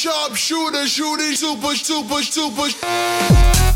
Super sharp shooter shooting super super Super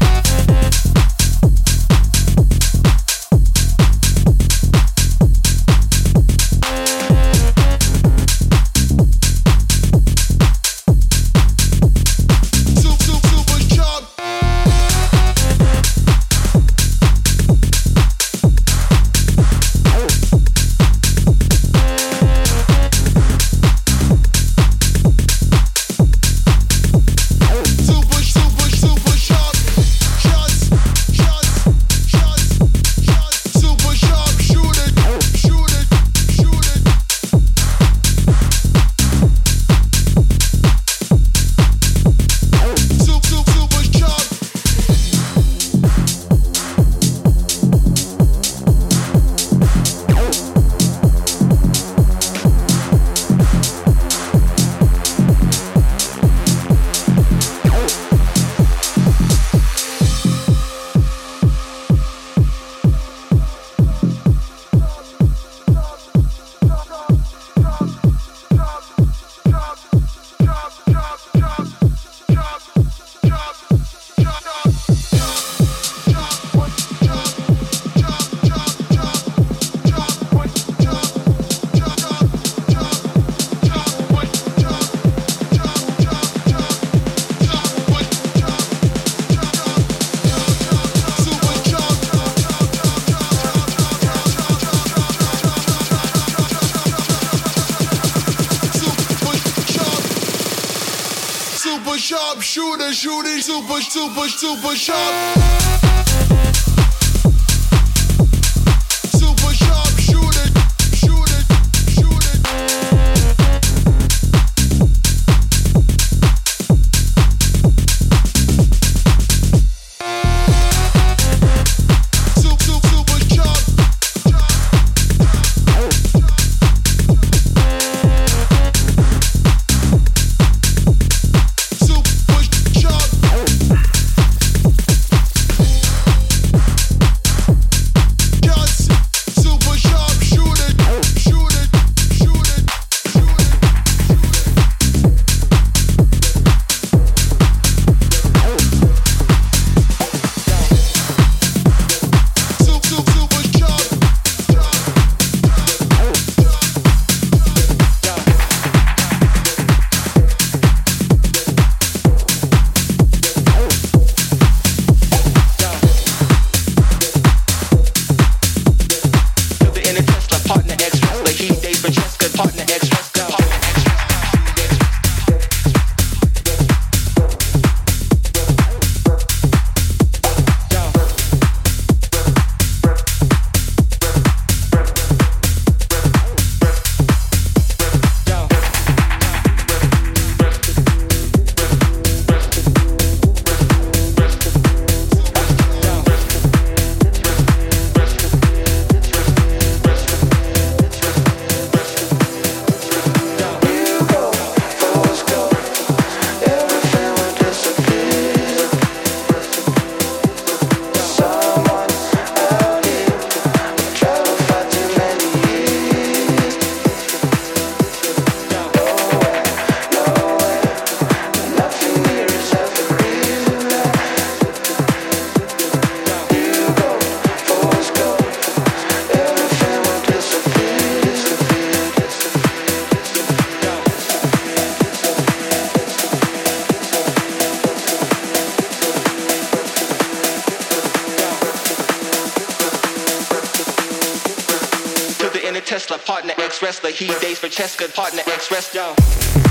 super sharp. Tesla, partner ex wrestler. He dates for Cheska, partner ex wrestler.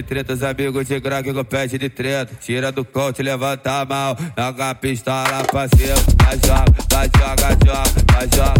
de treta, os amigos de crack com pé de treta. Tira do coach, levanta a mão, joga a pistola pra cima. Vai joga, vai joga, joga, vai joga,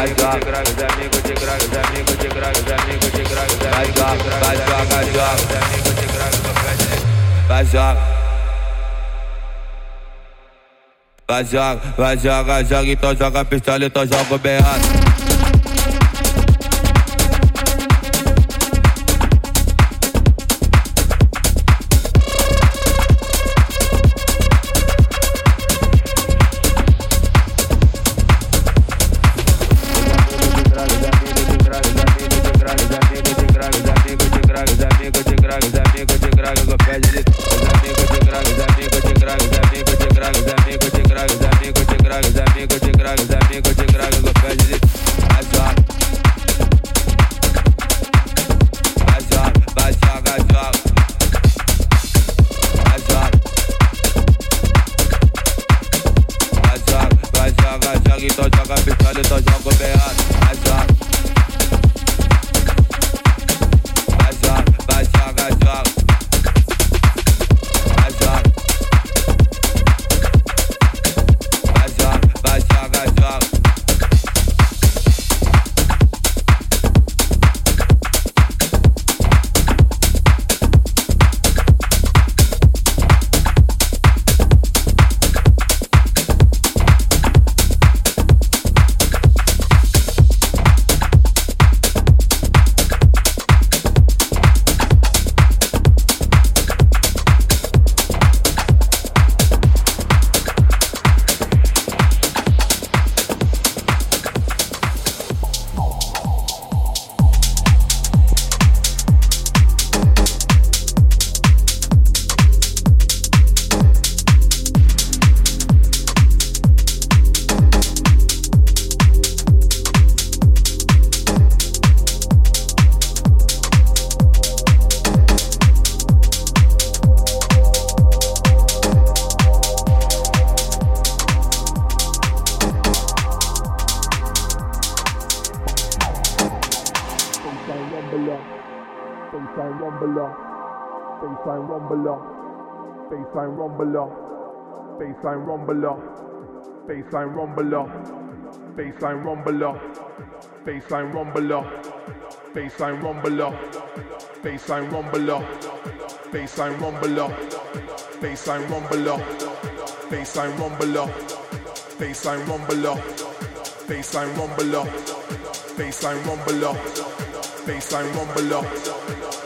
vai jogar, vai jogar, vai jogar, vai jogar, vai jogar, vai jogar, vai jogar, vai jogar, vai jogar, vai jogar, vai jogar, vai jogar, vai jogar, vai jogar. Vai jogar, vai jogar, joga, então joga pistola, então joga o berrado. rumbler, baseline rumbler, baseline rumbler, baseline rumbler, baseline rumbler, baseline rumbler, baseline rumbler, baseline rumbler, baseline rumbler, baseline rumbler, baseline rumbler, baseline rumbler, baseline rumbler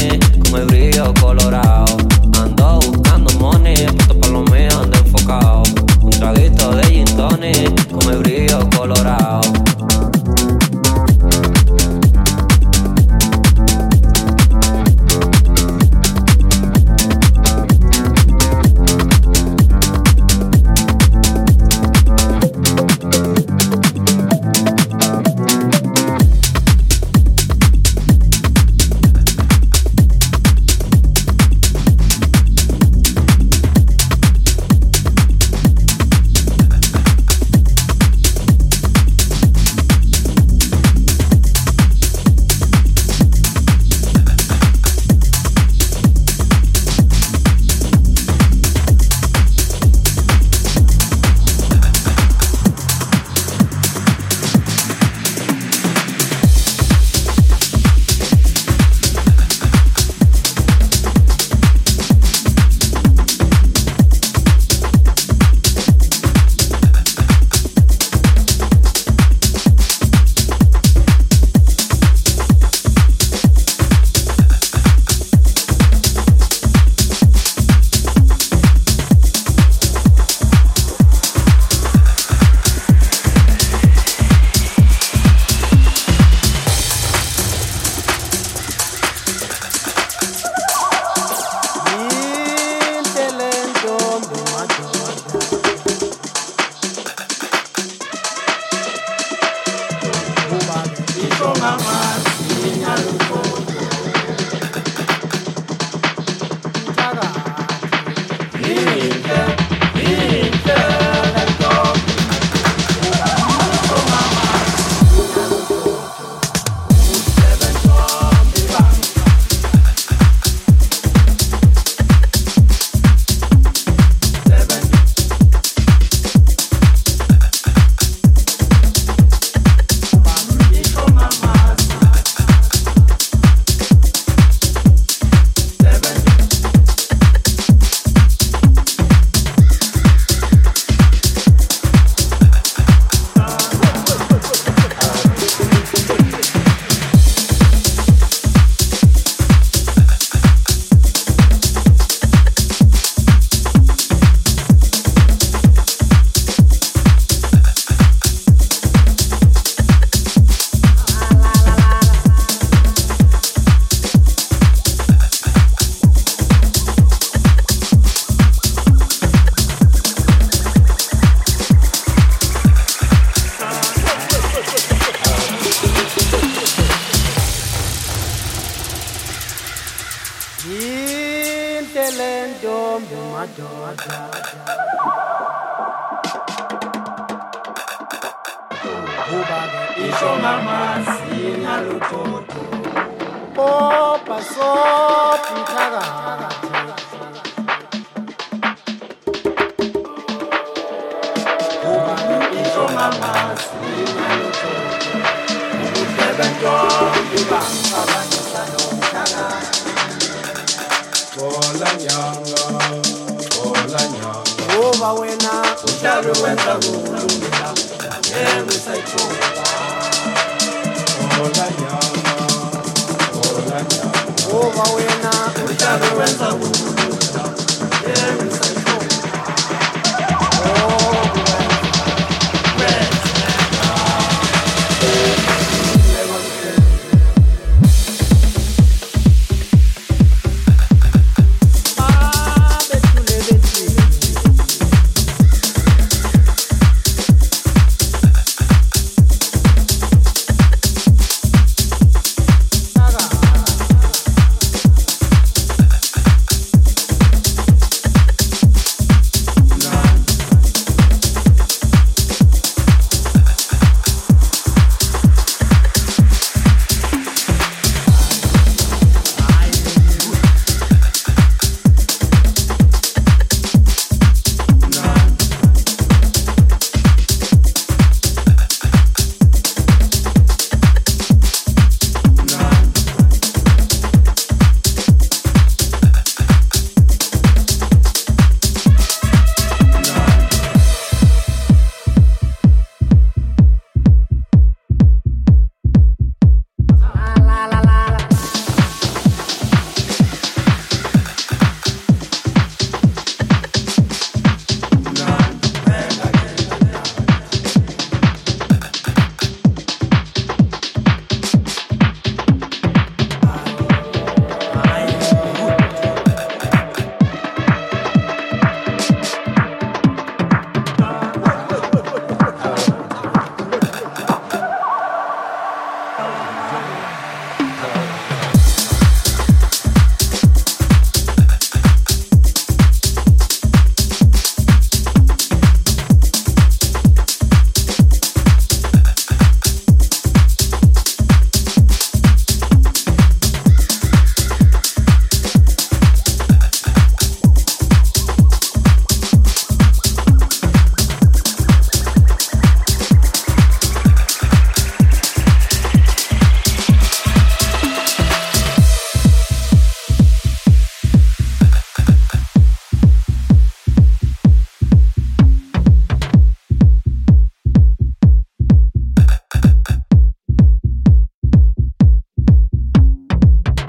yeah.